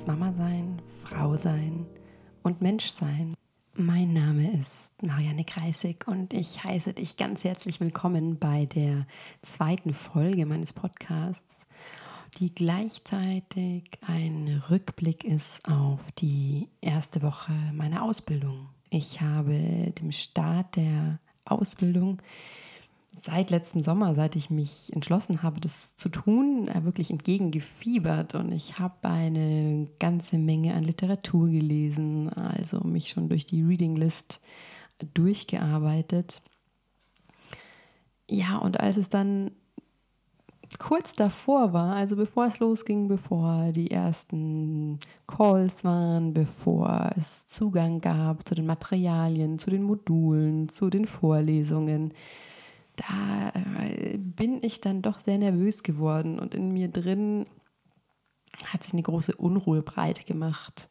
ums Mama sein, Frau sein und Mensch sein. Mein Name ist Marianne Kreisig und ich heiße dich ganz herzlich willkommen bei der zweiten Folge meines Podcasts, die gleichzeitig ein Rückblick ist auf die erste Woche meiner Ausbildung. Ich habe dem Start der Ausbildung seit letztem Sommer, seit ich mich entschlossen habe, das zu tun, äh, wirklich entgegengefiebert. Und ich habe eine ganze Menge an Literatur gelesen, also mich schon durch die Reading List durchgearbeitet. Ja, und als es dann kurz davor war, also bevor es losging, bevor die ersten Calls waren, bevor es Zugang gab zu den Materialien, zu den Modulen, zu den Vorlesungen, da äh, bin ich dann doch sehr nervös geworden und in mir drin hat sich eine große Unruhe breit gemacht.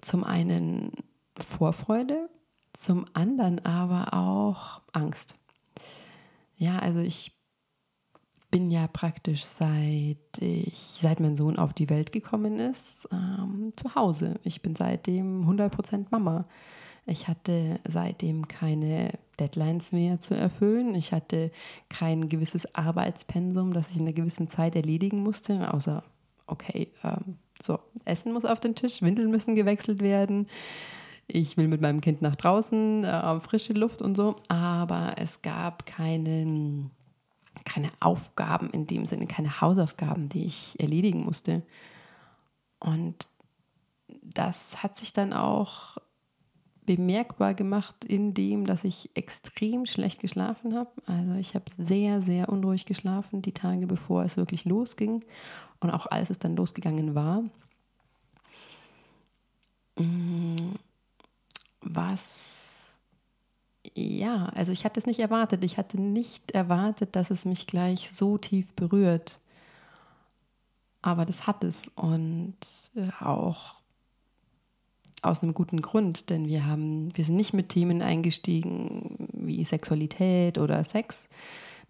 Zum einen Vorfreude, zum anderen aber auch Angst. Ja, also ich bin ja praktisch seit ich, seit mein Sohn auf die Welt gekommen ist, ähm, zu Hause. Ich bin seitdem 100% Mama. Ich hatte seitdem keine Deadlines mehr zu erfüllen. Ich hatte kein gewisses Arbeitspensum, das ich in einer gewissen Zeit erledigen musste, außer, okay, ähm, so, Essen muss auf den Tisch, Windeln müssen gewechselt werden. Ich will mit meinem Kind nach draußen, äh, frische Luft und so. Aber es gab keine, keine Aufgaben in dem Sinne, keine Hausaufgaben, die ich erledigen musste. Und das hat sich dann auch bemerkbar gemacht in dem, dass ich extrem schlecht geschlafen habe. Also ich habe sehr, sehr unruhig geschlafen die Tage, bevor es wirklich losging und auch als es dann losgegangen war. Mm, was, ja, also ich hatte es nicht erwartet. Ich hatte nicht erwartet, dass es mich gleich so tief berührt. Aber das hat es und äh, auch aus einem guten Grund, denn wir haben, wir sind nicht mit Themen eingestiegen wie Sexualität oder Sex.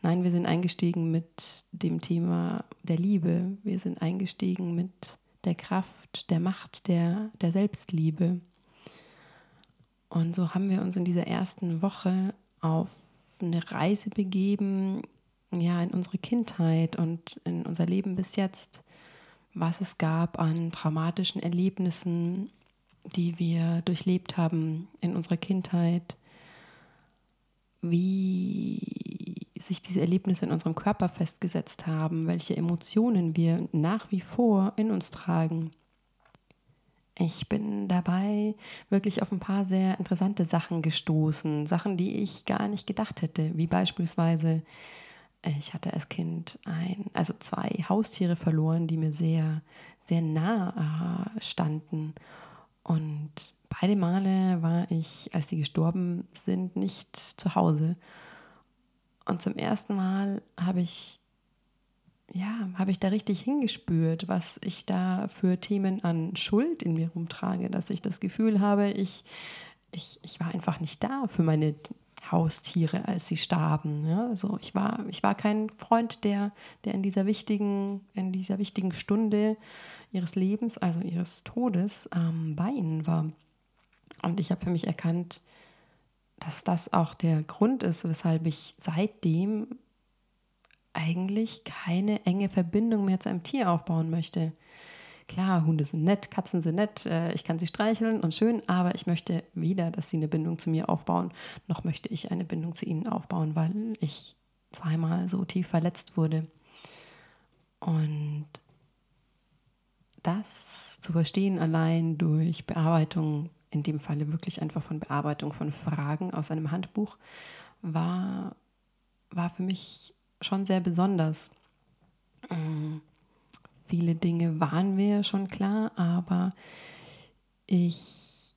Nein, wir sind eingestiegen mit dem Thema der Liebe. Wir sind eingestiegen mit der Kraft, der Macht, der, der Selbstliebe. Und so haben wir uns in dieser ersten Woche auf eine Reise begeben, ja, in unsere Kindheit und in unser Leben bis jetzt, was es gab an traumatischen Erlebnissen, die wir durchlebt haben in unserer Kindheit, wie sich diese Erlebnisse in unserem Körper festgesetzt haben, welche Emotionen wir nach wie vor in uns tragen. Ich bin dabei wirklich auf ein paar sehr interessante Sachen gestoßen, Sachen, die ich gar nicht gedacht hätte, wie beispielsweise ich hatte als Kind ein, also zwei Haustiere verloren, die mir sehr, sehr nah standen und beide Male war ich, als sie gestorben sind, nicht zu Hause. Und zum ersten Mal habe ich, ja, habe ich da richtig hingespürt, was ich da für Themen an Schuld in mir rumtrage, dass ich das Gefühl habe, ich, ich, ich war einfach nicht da für meine Haustiere, als sie starben. Ja? Also ich war, ich war kein Freund, der, der in dieser wichtigen, in dieser wichtigen Stunde ihres Lebens, also ihres Todes, ähm, bei ihnen war. Und ich habe für mich erkannt, dass das auch der Grund ist, weshalb ich seitdem eigentlich keine enge Verbindung mehr zu einem Tier aufbauen möchte. Klar, Hunde sind nett, Katzen sind nett, äh, ich kann sie streicheln und schön, aber ich möchte weder, dass sie eine Bindung zu mir aufbauen, noch möchte ich eine Bindung zu ihnen aufbauen, weil ich zweimal so tief verletzt wurde. Und das zu verstehen allein durch Bearbeitung, in dem Falle wirklich einfach von Bearbeitung von Fragen aus einem Handbuch, war, war für mich schon sehr besonders. Viele Dinge waren mir schon klar, aber ich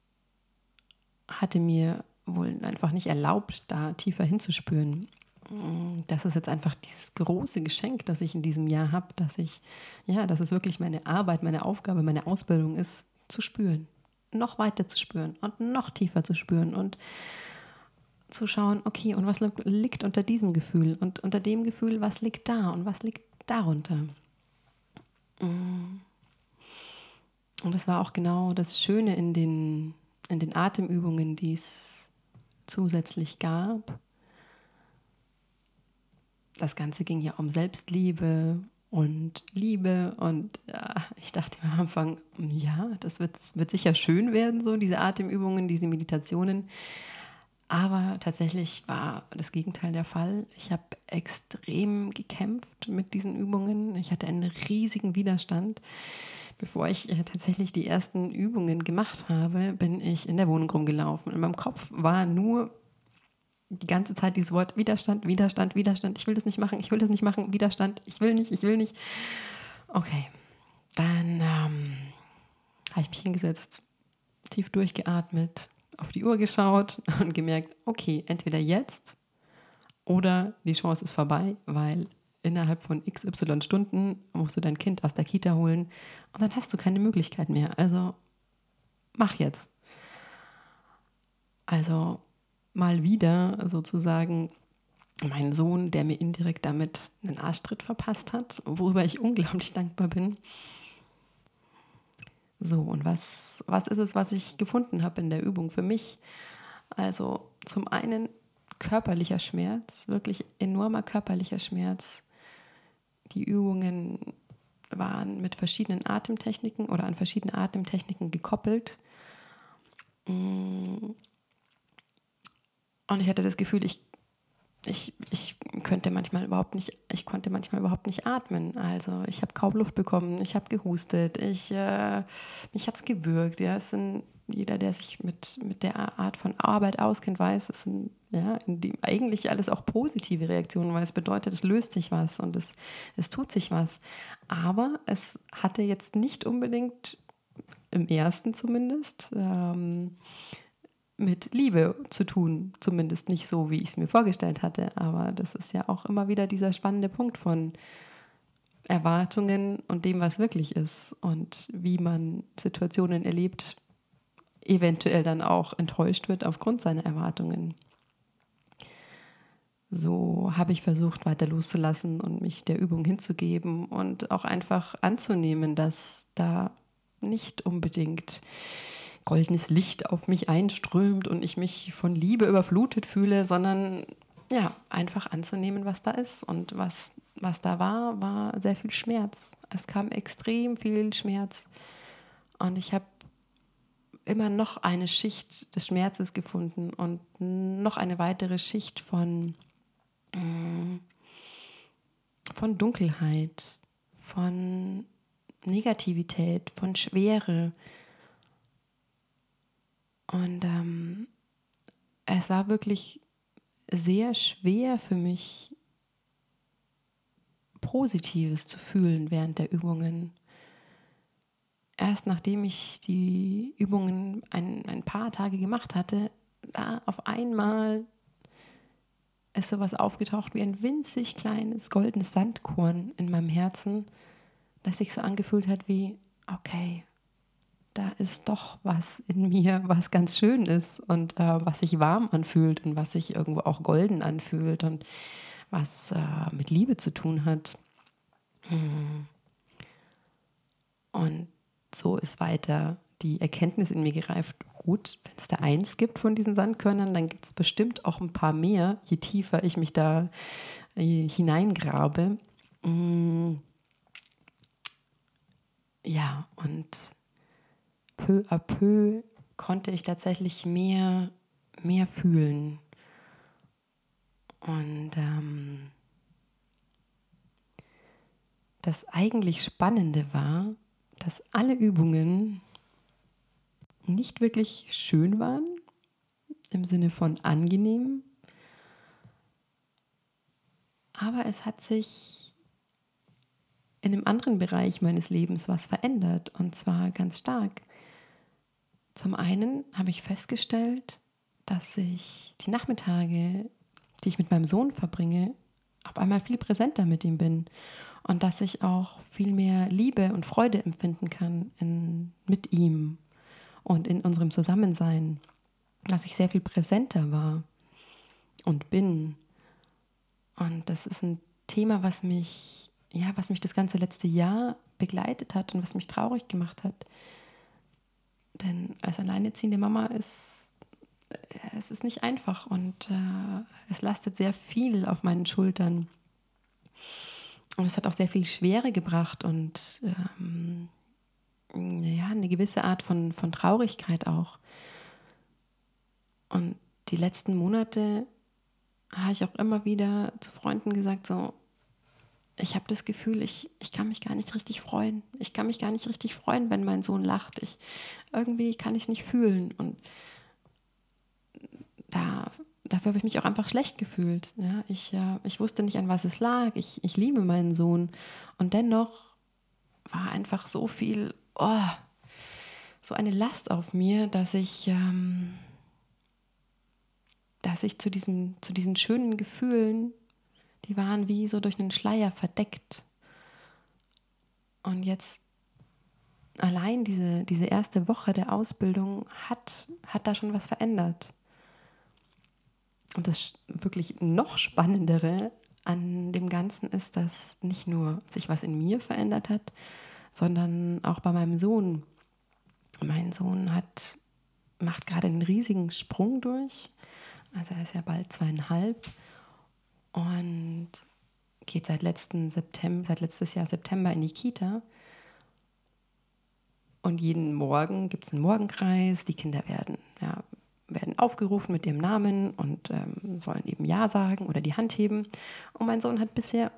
hatte mir wohl einfach nicht erlaubt, da tiefer hinzuspüren das ist jetzt einfach dieses große Geschenk, das ich in diesem Jahr habe, dass ich, ja, dass es wirklich meine Arbeit, meine Aufgabe, meine Ausbildung ist, zu spüren. Noch weiter zu spüren und noch tiefer zu spüren und zu schauen, okay, und was liegt unter diesem Gefühl und unter dem Gefühl, was liegt da und was liegt darunter. Und das war auch genau das Schöne in den, in den Atemübungen, die es zusätzlich gab. Das Ganze ging ja um Selbstliebe und Liebe. Und ja, ich dachte am Anfang, ja, das wird, wird sicher schön werden, so diese Atemübungen, diese Meditationen. Aber tatsächlich war das Gegenteil der Fall. Ich habe extrem gekämpft mit diesen Übungen. Ich hatte einen riesigen Widerstand. Bevor ich äh, tatsächlich die ersten Übungen gemacht habe, bin ich in der Wohnung rumgelaufen. In meinem Kopf war nur die ganze Zeit dieses Wort Widerstand, Widerstand, Widerstand. Ich will das nicht machen, ich will das nicht machen, Widerstand, ich will nicht, ich will nicht. Okay, dann ähm, habe ich mich hingesetzt, tief durchgeatmet, auf die Uhr geschaut und gemerkt, okay, entweder jetzt oder die Chance ist vorbei, weil innerhalb von XY Stunden musst du dein Kind aus der Kita holen und dann hast du keine Möglichkeit mehr. Also mach jetzt. Also mal wieder sozusagen mein Sohn, der mir indirekt damit einen Arschtritt verpasst hat, worüber ich unglaublich dankbar bin. So, und was, was ist es, was ich gefunden habe in der Übung für mich? Also zum einen körperlicher Schmerz, wirklich enormer körperlicher Schmerz. Die Übungen waren mit verschiedenen Atemtechniken oder an verschiedene Atemtechniken gekoppelt. Mm. Und ich hatte das Gefühl, ich ich, ich könnte manchmal überhaupt nicht, ich konnte manchmal überhaupt nicht atmen. Also ich habe kaum Luft bekommen, ich habe gehustet, ich, äh, mich hat es gewürgt. Ja, es sind, jeder, der sich mit, mit der Art von Arbeit auskennt, weiß, es sind ja, eigentlich alles auch positive Reaktionen, weil es bedeutet, es löst sich was und es, es tut sich was. Aber es hatte jetzt nicht unbedingt, im ersten zumindest, ähm, mit Liebe zu tun. Zumindest nicht so, wie ich es mir vorgestellt hatte. Aber das ist ja auch immer wieder dieser spannende Punkt von Erwartungen und dem, was wirklich ist und wie man Situationen erlebt, eventuell dann auch enttäuscht wird aufgrund seiner Erwartungen. So habe ich versucht, weiter loszulassen und mich der Übung hinzugeben und auch einfach anzunehmen, dass da nicht unbedingt goldenes Licht auf mich einströmt und ich mich von Liebe überflutet fühle, sondern ja, einfach anzunehmen, was da ist. Und was, was da war, war sehr viel Schmerz. Es kam extrem viel Schmerz. Und ich habe immer noch eine Schicht des Schmerzes gefunden und noch eine weitere Schicht von, mm, von Dunkelheit, von Negativität, von Schwere, und ähm, es war wirklich sehr schwer für mich, Positives zu fühlen während der Übungen. Erst nachdem ich die Übungen ein, ein paar Tage gemacht hatte, da auf einmal ist sowas aufgetaucht wie ein winzig kleines goldenes Sandkorn in meinem Herzen, das sich so angefühlt hat wie, okay, da ist doch was in mir, was ganz schön ist und äh, was sich warm anfühlt und was sich irgendwo auch golden anfühlt und was äh, mit Liebe zu tun hat. Hm. Und so ist weiter die Erkenntnis in mir gereift, gut, wenn es da eins gibt von diesen Sandkörnern, dann gibt es bestimmt auch ein paar mehr, je tiefer ich mich da äh, hineingrabe. Hm. Ja, und peu à peu konnte ich tatsächlich mehr, mehr fühlen. Und ähm, das eigentlich Spannende war, dass alle Übungen nicht wirklich schön waren, im Sinne von angenehm, aber es hat sich in einem anderen Bereich meines Lebens was verändert und zwar ganz stark. Zum einen habe ich festgestellt, dass ich die Nachmittage, die ich mit meinem Sohn verbringe, auf einmal viel präsenter mit ihm bin und dass ich auch viel mehr Liebe und Freude empfinden kann in, mit ihm und in unserem Zusammensein, dass ich sehr viel präsenter war und bin. Und das ist ein Thema, was mich, ja, was mich das ganze letzte Jahr begleitet hat und was mich traurig gemacht hat, Denn als alleinerziehende Mama ist äh, es ist nicht einfach und äh, es lastet sehr viel auf meinen Schultern. Und es hat auch sehr viel Schwere gebracht und ähm, ja, eine gewisse Art von, von Traurigkeit auch. Und die letzten Monate habe ich auch immer wieder zu Freunden gesagt, so, ich habe das Gefühl, ich, ich kann mich gar nicht richtig freuen. Ich kann mich gar nicht richtig freuen, wenn mein Sohn lacht. Ich, irgendwie kann ich es nicht fühlen. Und da, dafür habe ich mich auch einfach schlecht gefühlt. Ja, ich, äh, ich wusste nicht, an was es lag. Ich, ich liebe meinen Sohn. Und dennoch war einfach so viel, oh, so eine Last auf mir, dass ich, ähm, dass ich zu, diesem, zu diesen schönen Gefühlen, die waren wie so durch einen Schleier verdeckt. Und jetzt allein diese, diese erste Woche der Ausbildung hat, hat da schon was verändert. Und das wirklich noch Spannendere an dem Ganzen ist, dass nicht nur sich was in mir verändert hat, sondern auch bei meinem Sohn. Mein Sohn hat, macht gerade einen riesigen Sprung durch. Also er ist ja bald zweieinhalb und geht seit letzten September, seit letztes Jahr September in die Kita. Und jeden Morgen gibt es einen Morgenkreis, die Kinder werden ja, werden aufgerufen mit ihrem Namen und ähm, sollen eben Ja sagen oder die Hand heben. Und mein Sohn hat bisher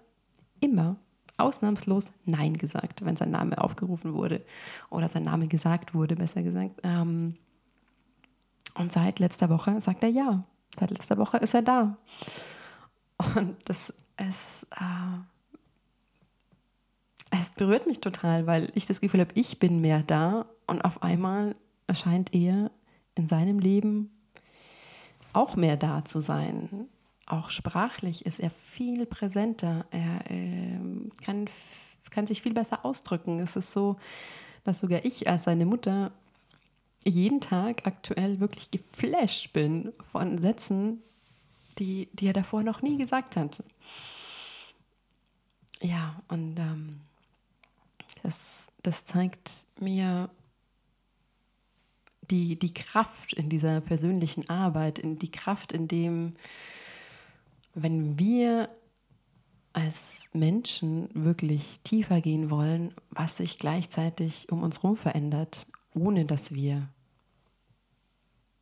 immer ausnahmslos Nein gesagt, wenn sein Name aufgerufen wurde oder sein Name gesagt wurde, besser gesagt. Ähm, und seit letzter Woche sagt er Ja. Seit letzter Woche ist er da. Und das ist, äh, es berührt mich total, weil ich das Gefühl habe, ich bin mehr da und auf einmal erscheint er in seinem Leben auch mehr da zu sein. Auch sprachlich ist er viel präsenter. Er äh, kann, kann sich viel besser ausdrücken. Es ist so, dass sogar ich als seine Mutter jeden Tag aktuell wirklich geflasht bin von Sätzen, die, die er davor noch nie gesagt hat. Ja, und ähm, das, das zeigt mir, die, die Kraft in dieser persönlichen Arbeit, in die Kraft in dem, wenn wir als Menschen wirklich tiefer gehen wollen, was sich gleichzeitig um uns herum verändert, ohne dass wir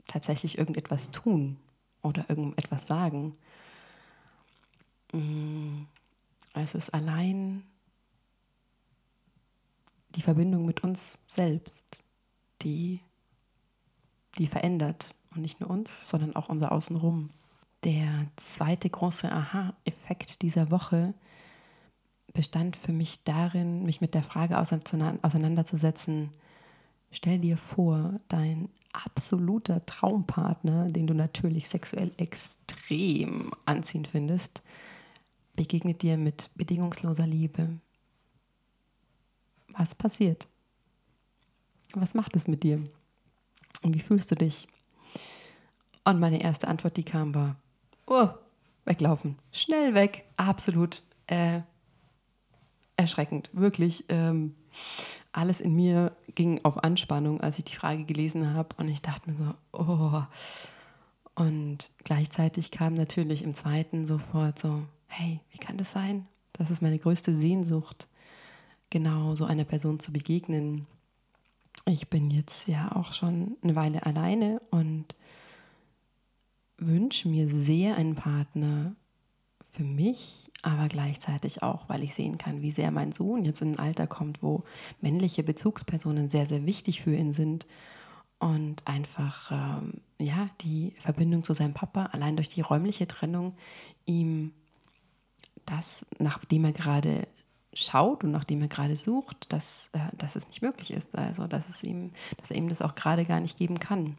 tatsächlich irgendetwas tun oder irgendetwas sagen. Mm, es ist allein die Verbindung mit uns selbst, die die verändert. Und nicht nur uns, sondern auch unser Außenrum. Der zweite große Aha-Effekt dieser Woche bestand für mich darin, mich mit der Frage auseinanderzusetzen, stell dir vor, dein absoluter Traumpartner, den du natürlich sexuell extrem anziehend findest, begegnet dir mit bedingungsloser Liebe. Was passiert? Was macht es mit dir? Und wie fühlst du dich? Und meine erste Antwort, die kam, war, oh, weglaufen, schnell weg, absolut äh, erschreckend, wirklich. Ähm, alles in mir ging auf Anspannung, als ich die Frage gelesen habe und ich dachte mir so, oh. Und gleichzeitig kam natürlich im zweiten sofort so, hey, wie kann das sein? Das ist meine größte Sehnsucht, genau so einer Person zu begegnen, ich bin jetzt ja auch schon eine Weile alleine und wünsche mir sehr einen Partner für mich, aber gleichzeitig auch, weil ich sehen kann, wie sehr mein Sohn jetzt in ein Alter kommt, wo männliche Bezugspersonen sehr, sehr wichtig für ihn sind und einfach ähm, ja die Verbindung zu seinem Papa allein durch die räumliche Trennung ihm das, nachdem er gerade schaut und nachdem er gerade sucht, dass, äh, dass es nicht möglich ist. Also dass es ihm, dass er ihm das auch gerade gar nicht geben kann.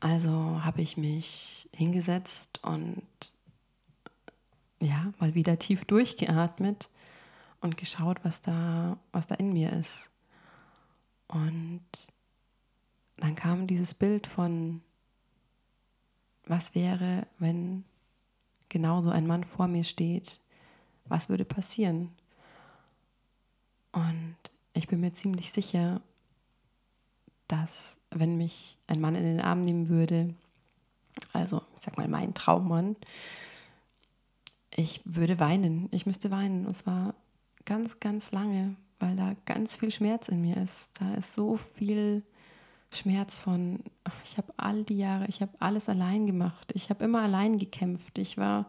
Also habe ich mich hingesetzt und ja, mal wieder tief durchgeatmet und geschaut, was da, was da in mir ist. Und dann kam dieses Bild von, was wäre, wenn genau so ein Mann vor mir steht, was würde passieren? Und ich bin mir ziemlich sicher, dass wenn mich ein Mann in den Arm nehmen würde, also ich sag mal mein Traummann, ich würde weinen. Ich müsste weinen. Und zwar ganz, ganz lange, weil da ganz viel Schmerz in mir ist. Da ist so viel Schmerz von, ich habe all die Jahre, ich habe alles allein gemacht. Ich habe immer allein gekämpft. Ich war,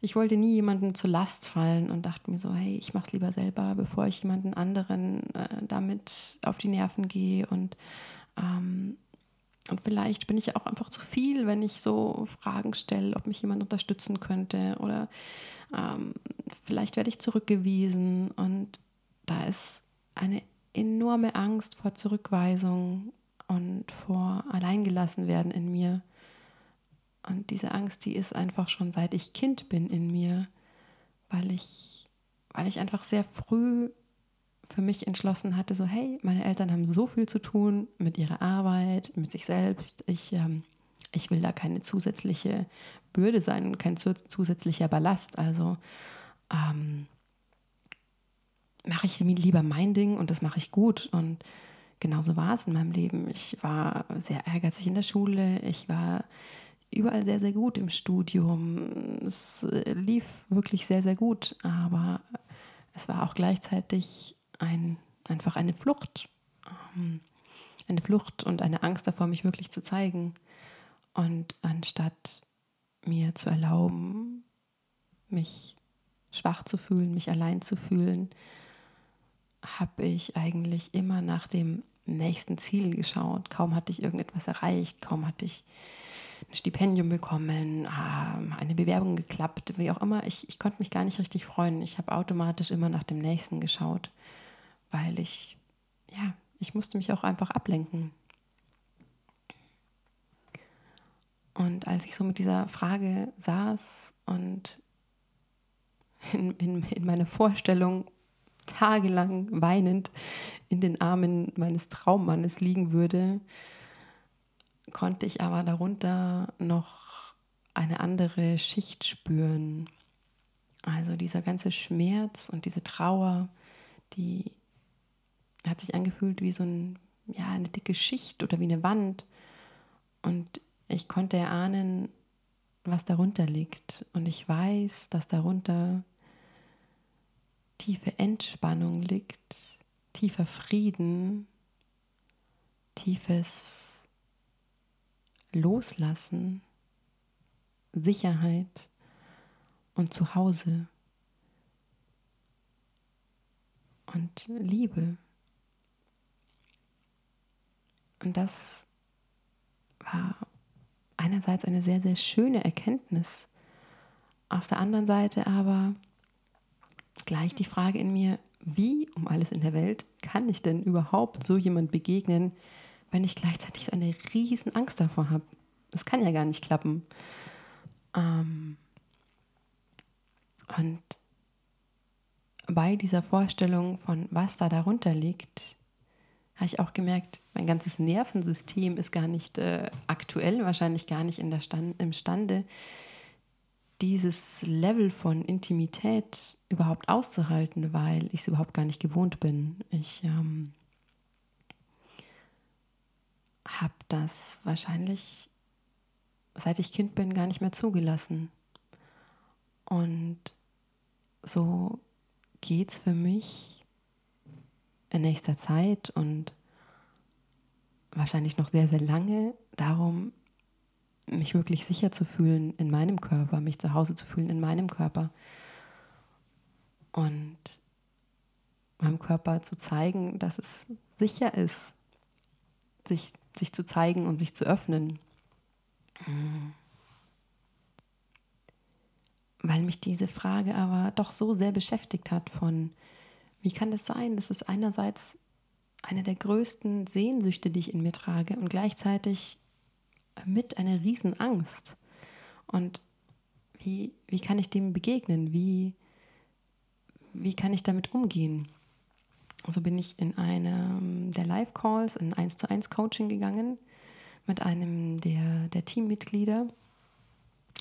ich wollte nie jemandem zur Last fallen und dachte mir so, hey, ich mache es lieber selber, bevor ich jemanden anderen äh, damit auf die Nerven gehe. Und, ähm, und vielleicht bin ich auch einfach zu viel, wenn ich so Fragen stelle, ob mich jemand unterstützen könnte. Oder ähm, vielleicht werde ich zurückgewiesen. Und da ist eine enorme Angst vor Zurückweisung und vor alleingelassen werden in mir. Und diese Angst, die ist einfach schon seit ich Kind bin in mir, weil ich, weil ich einfach sehr früh für mich entschlossen hatte, so hey, meine Eltern haben so viel zu tun mit ihrer Arbeit, mit sich selbst. Ich, ähm, ich will da keine zusätzliche Bürde sein, kein zusätzlicher Ballast. Also ähm, mache ich lieber mein Ding und das mache ich gut. Und genauso war es in meinem Leben. Ich war sehr ehrgeizig in der Schule. Ich war überall sehr, sehr gut im Studium. Es äh, lief wirklich sehr, sehr gut. Aber es war auch gleichzeitig ein, einfach eine Flucht. Ähm, eine Flucht und eine Angst davor, mich wirklich zu zeigen. Und anstatt mir zu erlauben, mich schwach zu fühlen, mich allein zu fühlen, habe ich eigentlich immer nach dem nächsten Ziel geschaut. Kaum hatte ich irgendetwas erreicht, kaum hatte ich ein Stipendium bekommen, ähm, eine Bewerbung geklappt, wie auch immer. Ich, ich konnte mich gar nicht richtig freuen. Ich habe automatisch immer nach dem nächsten geschaut, weil ich, ja, ich musste mich auch einfach ablenken. Und als ich so mit dieser Frage saß und in, in, in meine Vorstellung tagelang weinend in den Armen meines Traummannes liegen würde, konnte ich aber darunter noch eine andere Schicht spüren. Also dieser ganze Schmerz und diese Trauer, die hat sich angefühlt wie so ein, ja, eine dicke Schicht oder wie eine Wand. Und ich konnte erahnen, was darunter liegt. Und ich weiß, dass darunter tiefe Entspannung liegt, tiefer Frieden, tiefes Loslassen, Sicherheit und Zuhause und Liebe. Und das war einerseits eine sehr, sehr schöne Erkenntnis, auf der anderen Seite aber gleich die Frage in mir, wie um alles in der Welt kann ich denn überhaupt so jemand begegnen, wenn ich gleichzeitig so eine riesen Angst davor habe? Das kann ja gar nicht klappen. Ähm und bei dieser Vorstellung von, was da darunter liegt, habe ich auch gemerkt, mein ganzes Nervensystem ist gar nicht äh, aktuell, wahrscheinlich gar nicht in der Stand, imstande, dieses Level von Intimität überhaupt auszuhalten, weil ich es überhaupt gar nicht gewohnt bin. Ich ähm, habe das wahrscheinlich, seit ich Kind bin, gar nicht mehr zugelassen. Und so geht es für mich in nächster Zeit und wahrscheinlich noch sehr, sehr lange darum, mich wirklich sicher zu fühlen in meinem Körper, mich zu Hause zu fühlen in meinem Körper und meinem Körper zu zeigen, dass es sicher ist, sich, sich zu zeigen und sich zu öffnen. Weil mich diese Frage aber doch so sehr beschäftigt hat von, wie kann das sein, dass es einerseits eine der größten Sehnsüchte, die ich in mir trage und gleichzeitig mit einer Riesenangst. Und wie, wie kann ich dem begegnen? Wie, wie kann ich damit umgehen? So bin ich in einem der Live-Calls, in 1 zu 1 Coaching gegangen mit einem der, der Teammitglieder,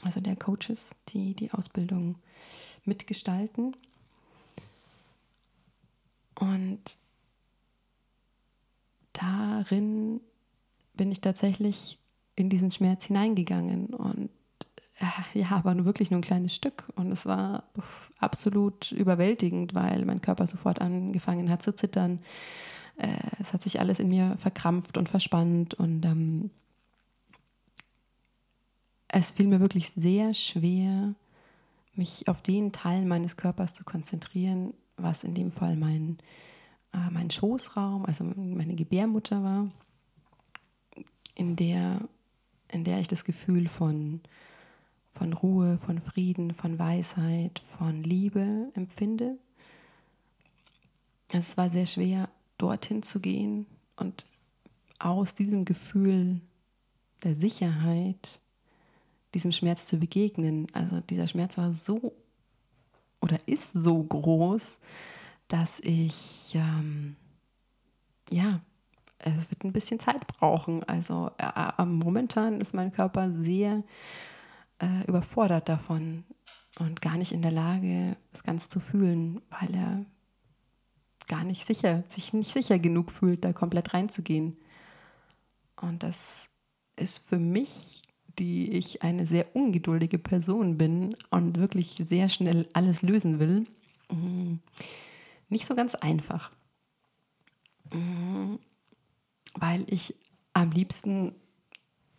also der Coaches, die die Ausbildung mitgestalten. Und da darin bin ich tatsächlich in diesen Schmerz hineingegangen. Und äh, ja, aber nur wirklich nur ein kleines Stück. Und es war absolut überwältigend, weil mein Körper sofort angefangen hat zu zittern. Äh, es hat sich alles in mir verkrampft und verspannt. Und ähm, es fiel mir wirklich sehr schwer, mich auf den Teil meines Körpers zu konzentrieren, was in dem Fall mein, äh, mein Schoßraum, also meine Gebärmutter war, in der, in der ich das Gefühl von, von Ruhe, von Frieden, von Weisheit, von Liebe empfinde. Es war sehr schwer, dorthin zu gehen und aus diesem Gefühl der Sicherheit diesem Schmerz zu begegnen. Also dieser Schmerz war so oder ist so groß, dass ich, ähm, ja, es wird ein bisschen Zeit brauchen. Also äh, momentan ist mein Körper sehr äh, überfordert davon und gar nicht in der Lage, es ganz zu fühlen, weil er gar nicht sicher, sich nicht sicher genug fühlt, da komplett reinzugehen. Und das ist für mich die ich eine sehr ungeduldige Person bin und wirklich sehr schnell alles lösen will, mm, nicht so ganz einfach. Mm, weil ich am liebsten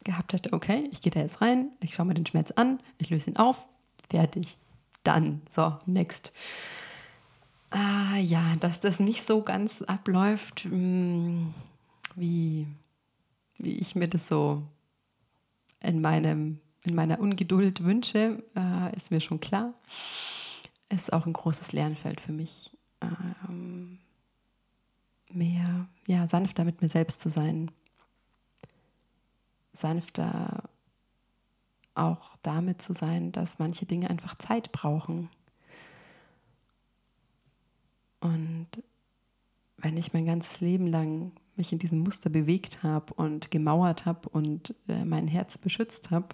gehabt hätte, okay, ich gehe da jetzt rein, ich schaue mir den Schmerz an, ich löse ihn auf, fertig, dann, so, next. Ah, ja, dass das nicht so ganz abläuft, mm, wie, wie ich mir das so in, meinem, in meiner Ungeduld wünsche, äh, ist mir schon klar. Ist auch ein großes Lernfeld für mich, ähm, mehr, ja, sanfter mit mir selbst zu sein. Sanfter auch damit zu sein, dass manche Dinge einfach Zeit brauchen. Und wenn ich mein ganzes Leben lang mich in diesem Muster bewegt habe und gemauert habe und äh, mein Herz beschützt habe,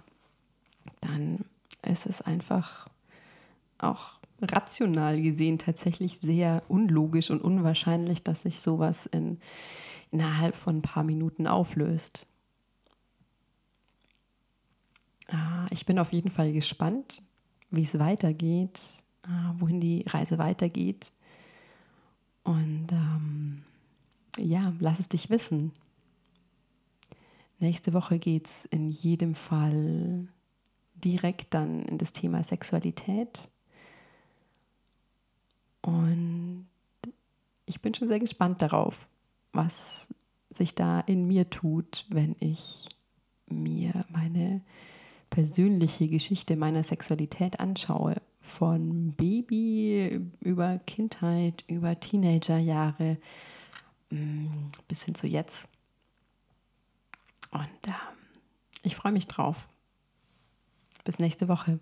dann ist es einfach auch rational gesehen tatsächlich sehr unlogisch und unwahrscheinlich, dass sich sowas in, innerhalb von ein paar Minuten auflöst. Ah, ich bin auf jeden Fall gespannt, wie es weitergeht, ah, wohin die Reise weitergeht. Und ähm, ja, lass es dich wissen. Nächste Woche geht es in jedem Fall direkt dann in das Thema Sexualität. Und ich bin schon sehr gespannt darauf, was sich da in mir tut, wenn ich mir meine persönliche Geschichte meiner Sexualität anschaue. Von Baby über Kindheit, über Teenagerjahre, bis hin zu jetzt. Und äh, ich freue mich drauf. Bis nächste Woche.